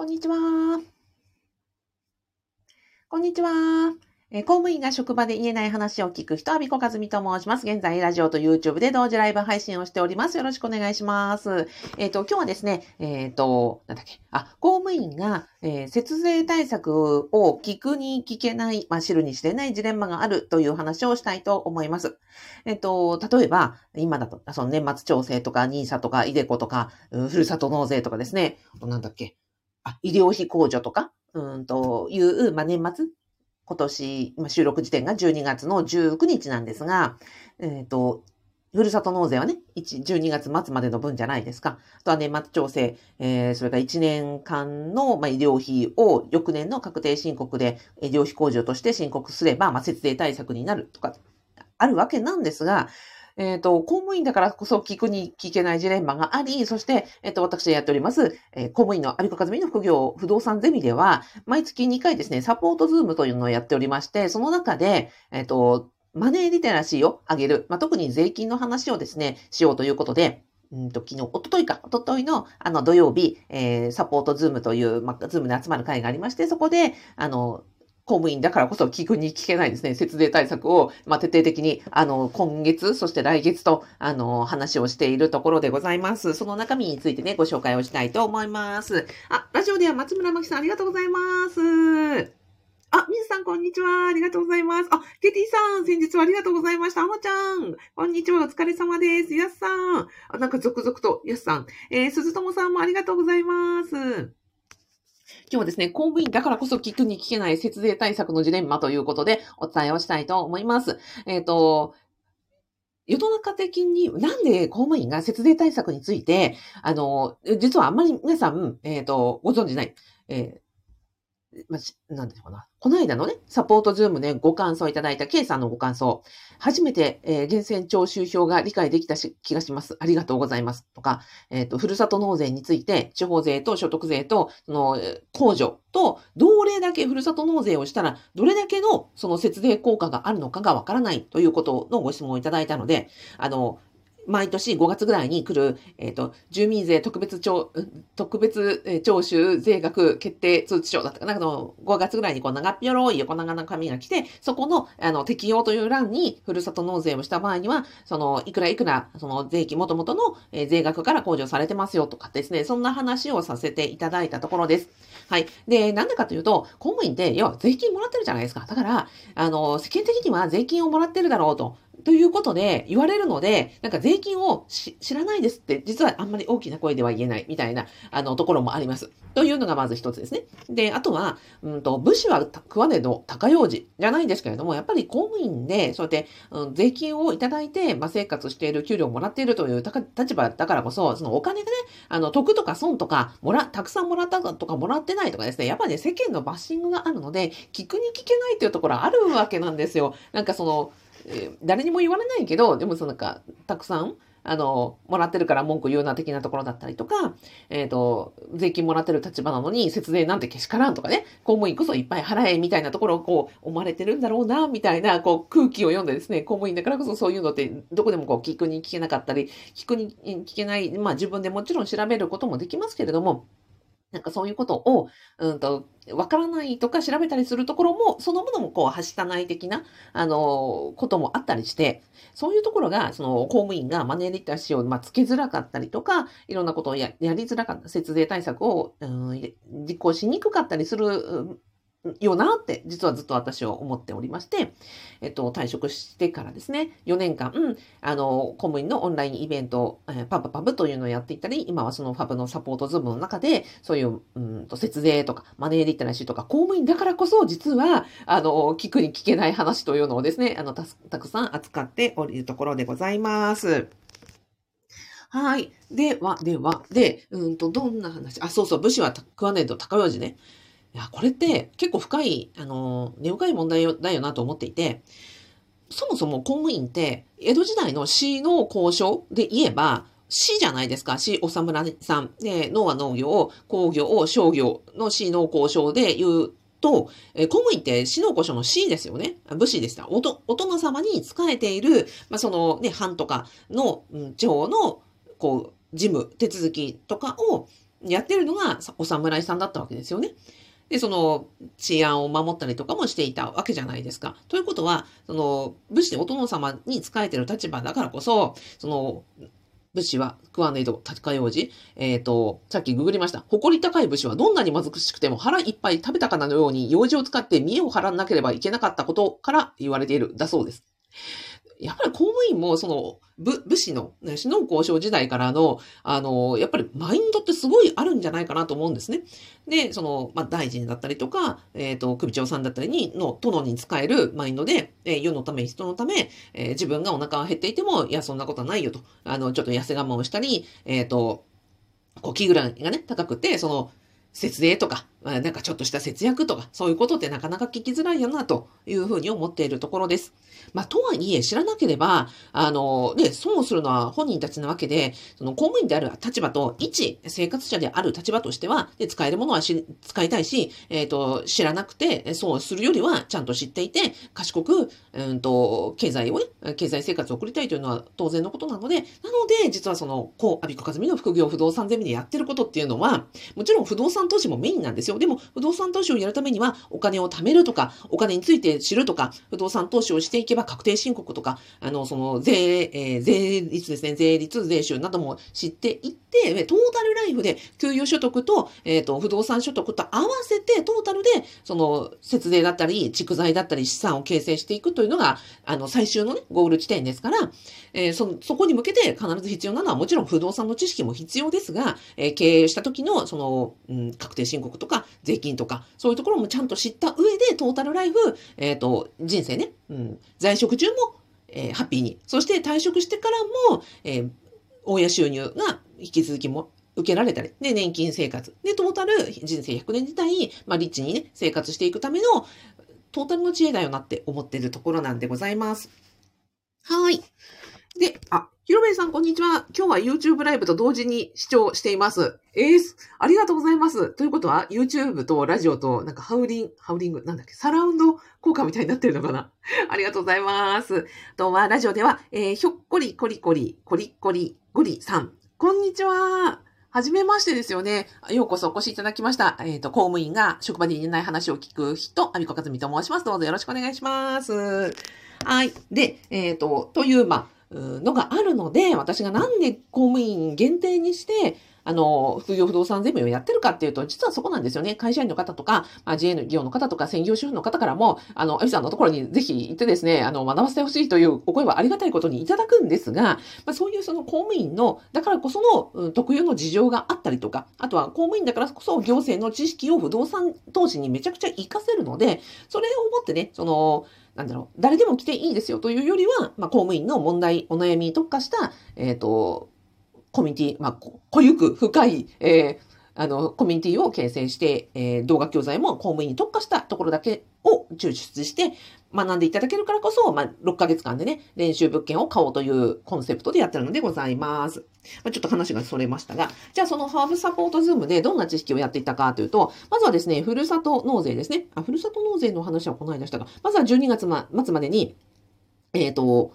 こんにちは。こんにちは。え公務員が職場で言えない話を聞く人、阿ビ子和美と申します。現在、ラジオと YouTube で同時ライブ配信をしております。よろしくお願いします。えっ、と、今日はですね、えっ、と、なんだっけ、あ、公務員が、えー節税対策を聞くに聞けない、まあ、知るに知れないジレンマがあるという話をしたいと思います。えっ、と、例えば、今だと、その年末調整とか、NISA とか、イデコとか、ふるさと納税とかですね、なんだっけ、あ、医療費控除とか、うんという、まあ、年末今年、収録時点が12月の19日なんですが、えっ、と、ふるさと納税はね、1 12月末までの分じゃないですか。あとは年末調整、えーそれから1年間の、まあ、医療費を翌年の確定申告で医療費控除として申告すれば、まあ、節税対策になるとか、あるわけなんですが、えっ、と、公務員だからこそ聞くに聞けないジレンマがあり、そして、えっ、と、私がやっております、えー公務員のアビコカズミの副業不動産ゼミでは、毎月2回ですね、サポートズームというのをやっておりまして、その中で、えっ、と、マネーリテラシーを上げる、まあ、特に税金の話をですね、しようということで、うんと昨日、おとといか、おとといのあの土曜日、えーサポートズームという、まあ、ズームで集まる会がありまして、そこで、あの、公務員だからこそ聞くに聞けないですね、節税対策を、まあ、徹底的に、あの、今月、そして来月と、あの、話をしているところでございます。その中身についてね、ご紹介をしたいと思います。あ、ラジオでは松村真希さんありがとうございます。あ、みずさん、こんにちは。ありがとうございます。あ、ケティさん、先日はありがとうございました。あまちゃん、こんにちは。お疲れ様です。やすさん。あ、なんか続々と、やすさん。えー、鈴友さんもありがとうございます。今日はですね、公務員だからこそ聞くに聞けない節税対策のジレンマということでお伝えをしたいと思います。えっ、と、世の中的に、なんで公務員が節税対策について、あの、実はあんまり皆さん、えっ、と、ご存じない。えーまあなんていうかな。この間のね、サポートズームでご感想いただいた K さんのご感想。初めて、えー、源泉徴収票が理解できたし気がします。ありがとうございます。とか、えっ、と、ふるさと納税について、地方税と所得税と、その、控除と、どれだけふるさと納税をしたら、どれだけの、その節税効果があるのかがわからないということのご質問をいただいたので、あの、毎年5月ぐらいに来る、えっ、と、住民税特別徴、特別徴収税額決定通知書だったかな、あの、5月ぐらいにこう長っぴょろい横長な紙が来て、そこの、あの、適用という欄に、ふるさと納税をした場合には、その、いくらいくら、その、税金元々の、え税額から控除されてますよとかですね、そんな話をさせていただいたところです。はい。で、なんでかというと、公務員って、要は税金もらってるじゃないですか。だから、あの、世間的には税金をもらってるだろうと。ということで言われるので、なんか税金を知らないですって、実はあんまり大きな声では言えないみたいな、あの、ところもあります。というのがまず一つですね。で、あとは、うんと、武士は食わねど高用事じゃないんですけれども、やっぱり公務員で、そうやって、うん、税金をいただいて、まあ、生活している、給料をもらっているという立場だからこそ、そのお金がね、あの、得とか損とか、もら、たくさんもらったとかもらってないとかですね、やっぱりね、世間のバッシングがあるので、聞くに聞けないというところはあるわけなんですよ。なんかその、え誰にも言われないけど、でもそのなんか、たくさん、あの、もらってるから文句言うな的なところだったりとか、えっ、と、税金もらってる立場なのに節税なんてけしからんとかね、公務員こそいっぱい払えみたいなところをこう思われてるんだろうな、みたいなこう空気を読んでですね、公務員だからこそそういうのってどこでもこう聞くに聞けなかったり、聞くに聞けない、まあ自分でもちろん調べることもできますけれども、なんかそういうことを、うんと、わからないとか調べたりするところも、そのものもこう、はしたない的な、あの、こともあったりして、そういうところが、その、公務員がマネーリテラシーを、まあ、つけづらかったりとか、いろんなことをやりづらかった、節税対策を、うん、実行しにくかったりする、よなって、実はずっと私は思っておりまして、えっと、退職してからですね、4年間、あの、公務員のオンラインイベント、えーパブパブというのをやっていたり、今はそのファブのサポートズームの中で、そういう、うんと、節税とか、マネーリテラシーとか、公務員だからこそ、実は、あの、聞くに聞けない話というのをですね、あの、たたくさん扱っておるところでございます。はい。では、では、で、うんと、どんな話？あ、そうそう、武士は食わねえと高用事ね。いや、これって結構深い、あの、根深い問題だよなと思っていて、そもそも公務員って、江戸時代の市の交渉で言えば、市じゃないですか。市お侍さん。で、農は農業、工業、商業の市の交渉で言うと、えー公務員って市の交渉の市ですよね。武士でした。おと、お殿様に仕えている、まあ、そのね、藩とかの、うん地方の、こう、事務、手続きとかを、やってるのがお侍さんだったわけですよね。で、その治安を守ったりとかもしていたわけじゃないですか。ということは、その武士でお殿様に仕えてる立場だからこそ、その武士は食わねえと高用事。えっ、ー、と、さっきググりました。誇り高い武士はどんなに貧しくても腹いっぱい食べたかなのように用事を使って見栄を張らなければいけなかったことから言われている。だそうです。やっぱり公務員も、その、武、武士の、ね、死の交渉時代からの、あの、やっぱりマインドってすごいあるんじゃないかなと思うんですね。で、その、まあ、大臣だったりとか、えっ、ー、と、首長さんだったりに、の、殿に使えるマインドで、えー、世のため、人のため、えー、自分がお腹が減っていても、いや、そんなことはないよと。あの、ちょっと痩せ我慢をしたり、えっ、と、こう、気ぐらいがね、高くて、その、節税とか、なんかちょっとした節約とか、そういうことってなかなか聞きづらいよな、というふうに思っているところです。まあ、とはいえ、知らなければ、あの、ね、損をするのは本人たちなわけで、その公務員である立場と、一生活者である立場としては、で使えるものはし使いたいし、えっ、ー、と、知らなくて、そうするよりは、ちゃんと知っていて、賢く、うんと、経済をね、経済生活を送りたいというのは当然のことなので、なので、実はその、こう、アビコカズミの副業不動産ゼミでやってることっていうのは、もちろん不動産投資もメインなんですよ。でも、不動産投資をやるためには、お金を貯めるとか、お金について知るとか、不動産投資をしていけば確定申告とか、あの、その、税、えー、税率ですね、税率、税収なども知っていって、トータルライフで、給与所得と、えっ、ー、と、不動産所得と合わせて、トタルで、その、節税だったり、蓄財だったり、資産を形成していくというのが、あの、最終のね、ゴール地点ですから、えー、そ、そこに向けて必ず必要なのは、もちろん不動産の知識も必要ですが、えー、経営した時の、その、うん、確定申告とか、税金とか、そういうところもちゃんと知った上で、トータルライフ、えっ、ー、と、人生ね、うん、在職中も、えー、ハッピーに。そして退職してからも、えー、親収入が引き続きも受けられたり、で、年金生活。で、トータル人生100年時代、まあ、リッチにね、生活していくための、トータルの知恵だよなって思ってるところなんでございます。はい。で、あ、ひろべいさん、こんにちは。今日は YouTube ライブと同時に視聴しています。えー、ありがとうございます。ということは、YouTube とラジオと、なんかハウリン、ハウリング、なんだっけ、サラウンド効果みたいになってるのかな ありがとうございます。とは、ラジオでは、えー、ひょっこりこりこり、こりこり、ゴリさん。こんにちは。はじめましてですよね。ようこそお越しいただきました。えっ、ー、と、公務員が職場で言えない話を聞く人、アミコカズミと申します。どうぞよろしくお願いします。はい。で、えっ、ー、と、という、ま、のがあるので、私がなんで公務員限定にして、あの、副業不動産ゼミをやってるかっていうと、実はそこなんですよね。会社員の方とか、まあ、自営の業の方とか、専業主婦の方からも、あの、アビさんのところにぜひ行ってですね、あの、学ばせてほしいというお声はありがたいことにいただくんですが、まあ、そういうその公務員の、だからこその、うん、特有の事情があったりとか、あとは公務員だからこそ行政の知識を不動産投資にめちゃくちゃ活かせるので、それをもってね、その、なんだろう、誰でも来ていいですよというよりは、まあ、公務員の問題、お悩みに特化した、えっ、ー、と、コミュニティ、まあ、濃ゆく深い、えー、あの、コミュニティを形成して、えー、動画教材も公務員に特化したところだけを抽出して学んでいただけるからこそ、まあ、6ヶ月間でね、練習物件を買おうというコンセプトでやってるのでございます。まあ、ちょっと話がそれましたが、じゃあそのハーブサポートズームでどんな知識をやっていたかというと、まずはですね、ふるさと納税ですね。あ、ふるさと納税の話はこの間したが、まずは12月末までに、えっ、ー、と、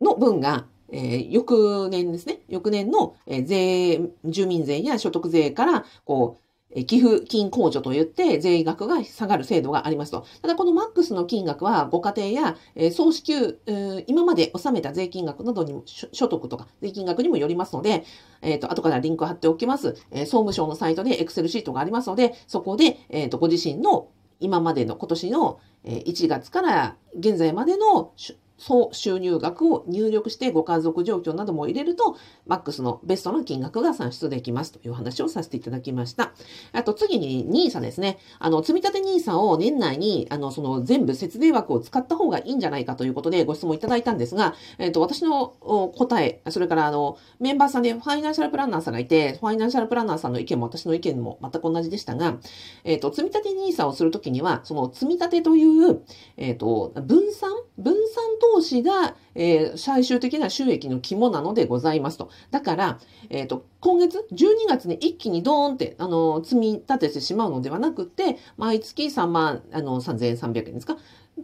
の分が、えー、翌年ですね。翌年の、え、税、住民税や所得税から、こう、寄付金控除といって税額が下がる制度がありますと。ただこのマックスの金額はご家庭や、え、総支給、今まで納めた税金額などにも、所得とか税金額にもよりますので、えっ、ー、と、後からリンク貼っておきます。え、総務省のサイトで Excel シートがありますので、そこで、えっ、と、ご自身の今までの今年の1月から現在までの総収入額を入力してご家族状況なども入れると、マックスのベストの金額が算出できますという話をさせていただきました。あと次に NISA ですね。あの、積立 NISA を年内に、あの、その全部節税枠を使った方がいいんじゃないかということでご質問いただいたんですが、えっ、ー、と、私の答え、それからあの、メンバーさんでファイナンシャルプランナーさんがいて、ファイナンシャルプランナーさんの意見も私の意見も全く同じでしたが、えっ、ー、と、積立 NISA をするときには、その積立という、えっ、ー、と、分散分散投資が、えー、最終的な収益の肝なのでございますと。だから、えっ、ー、と、今月、12月に一気にドーンって、あの、積み立ててしまうのではなくて、毎月3万、あの、3300円ですか？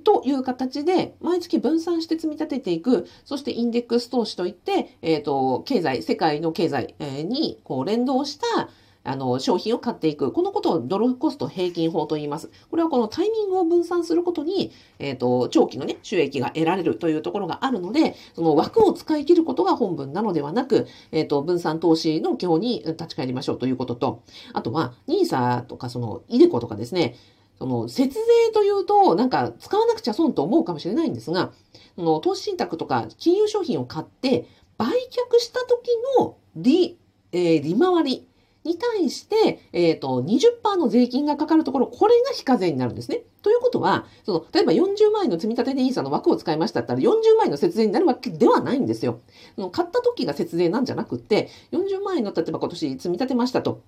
という形で、毎月分散して積み立てていく。そしてインデックス投資といって、えっ、ー、と、経済、世界の経済にこう連動した、あの、商品を買っていく。このことをドルコスト平均法と言います。これはこのタイミングを分散することに、えっ、ー、と、長期のね、収益が得られるというところがあるので、その枠を使い切ることが本文なのではなく、えっ、ー、と、分散投資の基本に立ち返りましょうということと、あとは、NISA とかその、イデコとかですね、その、節税というと、なんか使わなくちゃ損と思うかもしれないんですが、その、投資信託とか金融商品を買って、売却した時の利、えー、利回りに対して、えっ、ー、と、20%の税金がかかるところ、これが非課税になるんですね。ということは、その、例えば40万円の積み立てで ESA の枠を使いましたったら40万円の節税になるわけではないんですよ。その買った時が節税なんじゃなくて、40万円の例えば今年積み立てましたと。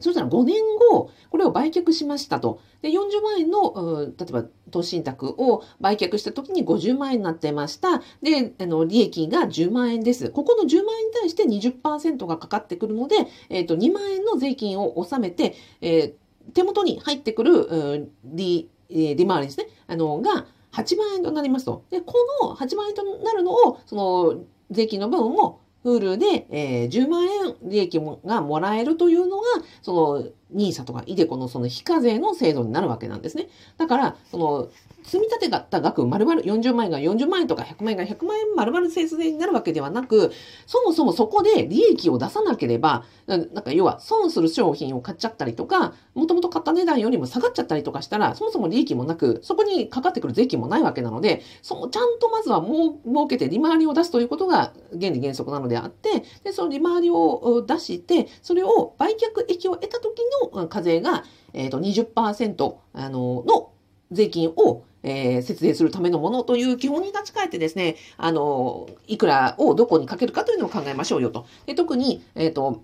そしたら5年後、これを売却しましたと。で、40万円の、例えば投資信託を売却した時に50万円になってました。で、あの、利益が10万円です。ここの10万円に対して20%がかかってくるので、えっ、ー、と、2万円の税金を納めて、えー、手元に入ってくる、利、利回りですね。あの、が8万円となりますと。で、この8万円となるのを、その、税金の分をフールで、えー、10万円利益がもらえるというのが、その、ニーサとかイデコのその非課税の制度になるわけなんですね。だから、その、積み立てた額丸々40万円が40万円とか100万円が100万円丸々節税になるわけではなく、そもそもそこで利益を出さなければ、なんか要は損する商品を買っちゃったりとか、もともと買った値段よりも下がっちゃったりとかしたら、そもそも利益もなく、そこにかかってくる税金もないわけなので、そのちゃんとまずはもう儲けて利回りを出すということが原理原則なのであって、で、その利回りを出して、それを売却益を得た時の課税が、えっ、ー、と20%、あの、の税金をえー、節税するためのものという基本に立ち返ってですね、あの、いくらをどこにかけるかというのを考えましょうよと。で特に、えっ、ー、と、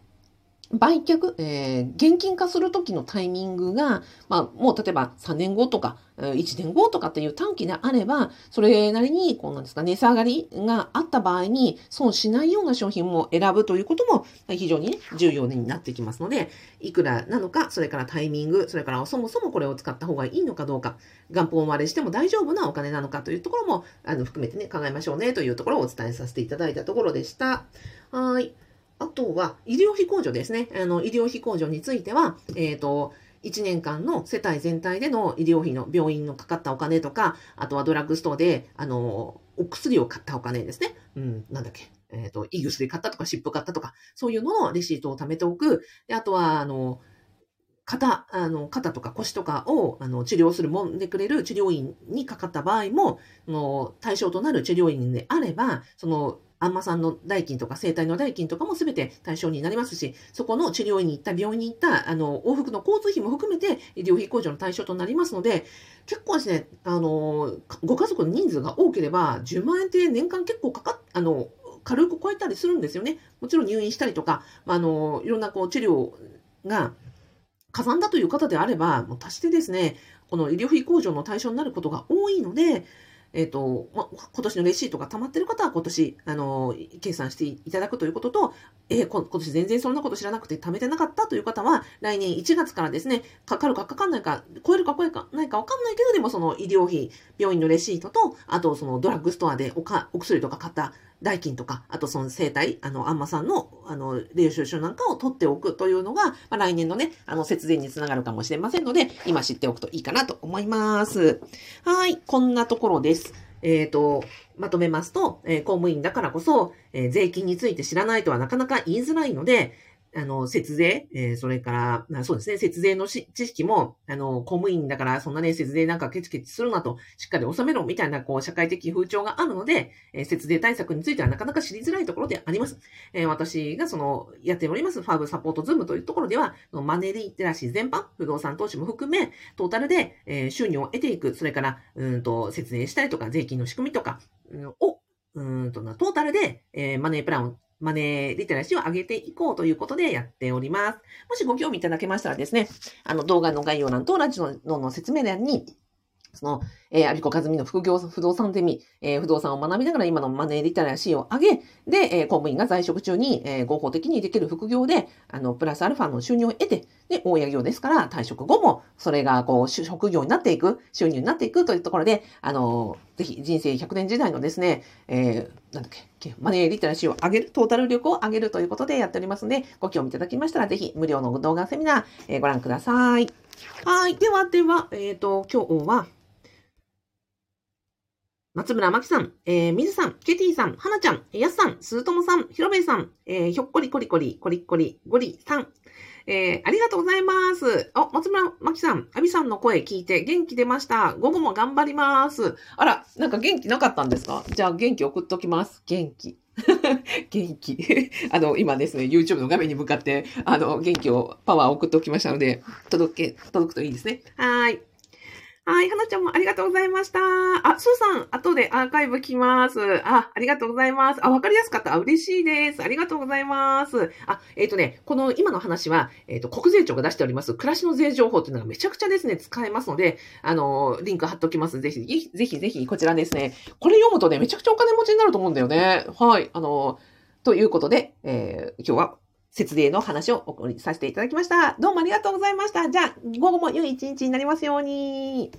売却、えー、現金化するときのタイミングが、まあ、もう例えば3年後とか、1年後とかっていう短期であれば、それなりに、こうなんですか、値下がりがあった場合に、損しないような商品も選ぶということも、非常に、ね、重要になってきますので、いくらなのか、それからタイミング、それからそもそもこれを使った方がいいのかどうか、元本割れしても大丈夫なお金なのかというところも、あの、含めてね、考えましょうね、というところをお伝えさせていただいたところでした。はい。あとは、医療費控除ですね。あの、医療費控除については、えっ、ー、と、1年間の世帯全体での医療費の病院のかかったお金とか、あとはドラッグストアで、あの、お薬を買ったお金ですね。うん、なんだっけ。えっ、ー、と、胃薬買ったとか、湿布買ったとか、そういうののレシートを貯めておく。で、あとは、あの、肩、あの、肩とか腰とかを、あの、治療するもんでくれる治療院にかかった場合も、の対象となる治療院であれば、その、アンマさんの代金とか生体の代金とかも全て対象になりますし、そこの治療院に行った、病院に行った、あの、往復の交通費も含めて医療費控除の対象となりますので、結構ですね、あの、ご家族の人数が多ければ、10万円って年間結構かかっ、あの、軽く超えたりするんですよね。もちろん入院したりとか、まあの、いろんなこう治療が、かさんだという方であれば、もう足してですね、この医療費控除の対象になることが多いので、えっ、ー、と、ま、今年のレシートが溜まってる方は今年、あの、計算していただくということと、えー、今年全然そんなこと知らなくて貯めてなかったという方は、来年1月からですね、かかるかかかんないか、超えるか超えかないかわかんないけど、でもその医療費、病院のレシートと、あとそのドラッグストアでおかお薬とか買った代金とか、あとその生体、あの、アンマさんの、あの、領収書なんかを取っておくというのが、まあ、来年のね、あの、節電につながるかもしれませんので、今知っておくといいかなと思います。はい、こんなところです。えっ、ー、と、まとめますと、えー、公務員だからこそ、えー、税金について知らないとはなかなか言いづらいので、あの、節税、えー、それから、そうですね、節税の知識も、あの、公務員だからそんなね、節税なんかケチケチするなと、しっかり収めろみたいな、こう、社会的風潮があるので、えー、節税対策についてはなかなか知りづらいところであります。えー、私がその、やっております、ファーブサポートズームというところでは、マネーリテラシー全般、不動産投資も含め、トータルで、えー、収入を得ていく、それから、うんと、節税したりとか、税金の仕組みとか、うん、を、うんと、トータルで、えー、マネープランをマネーリテラシーを上げていこうということでやっております。もしご興味いただけましたらですね、あの動画の概要欄とラジオの説明欄に、その、えー、アビコカズミの副業不動産ゼミ、えー、不動産を学びながら今のマネーリテラシーを上げ、で、えー、公務員が在職中に、えー、合法的にできる副業で、あの、プラスアルファの収入を得て、で、大家業ですから、退職後も、それが、こう、職業になっていく、収入になっていくというところで、あの、ぜひ人生100年時代のですね、えー、なんだっけ、マネーリテラシーを上げる、トータル力を上げるということでやっておりますので、ご興味いただきましたら、ぜひ無料の動画セミナー、えー、ご覧ください。はい。では、では、えっ、ー、と、今日は、松村真紀さん、えー、水さん、ケティさん、花ちゃん、やすさん、すーともさん、ひろべいさん、えー、ひょっこりこりこり、こりこり、ゴリさん、えー、ありがとうございます。あ、松村真紀さん、アビさんの声聞いて元気出ました。午後も頑張ります。あら、なんか元気なかったんですか？じゃあ元気送っときます。元気。元気。あの、今ですね、YouTube の画面に向かって、あの、元気を、パワー送っておきましたので、届け、届くといいですね。はい。はい、花ちゃんもありがとうございました。あ、スーさん、後でアーカイブ来ます。あ、ありがとうございます。あ、わかりやすかった。嬉しいです。ありがとうございます。あ、えっ、ー、とね、この今の話は、えっ、ー、と、国税庁が出しております、暮らしの税情報っていうのがめちゃくちゃですね、使えますので、あの、リンク貼っときます。ぜひ、ぜひぜひ、こちらですね。これ読むとね、めちゃくちゃお金持ちになると思うんだよね。はい。あの、ということで、えー、今日は節税の話をお送りさせていただきました。どうもありがとうございました。じゃあ、午後も良い一日になりますように。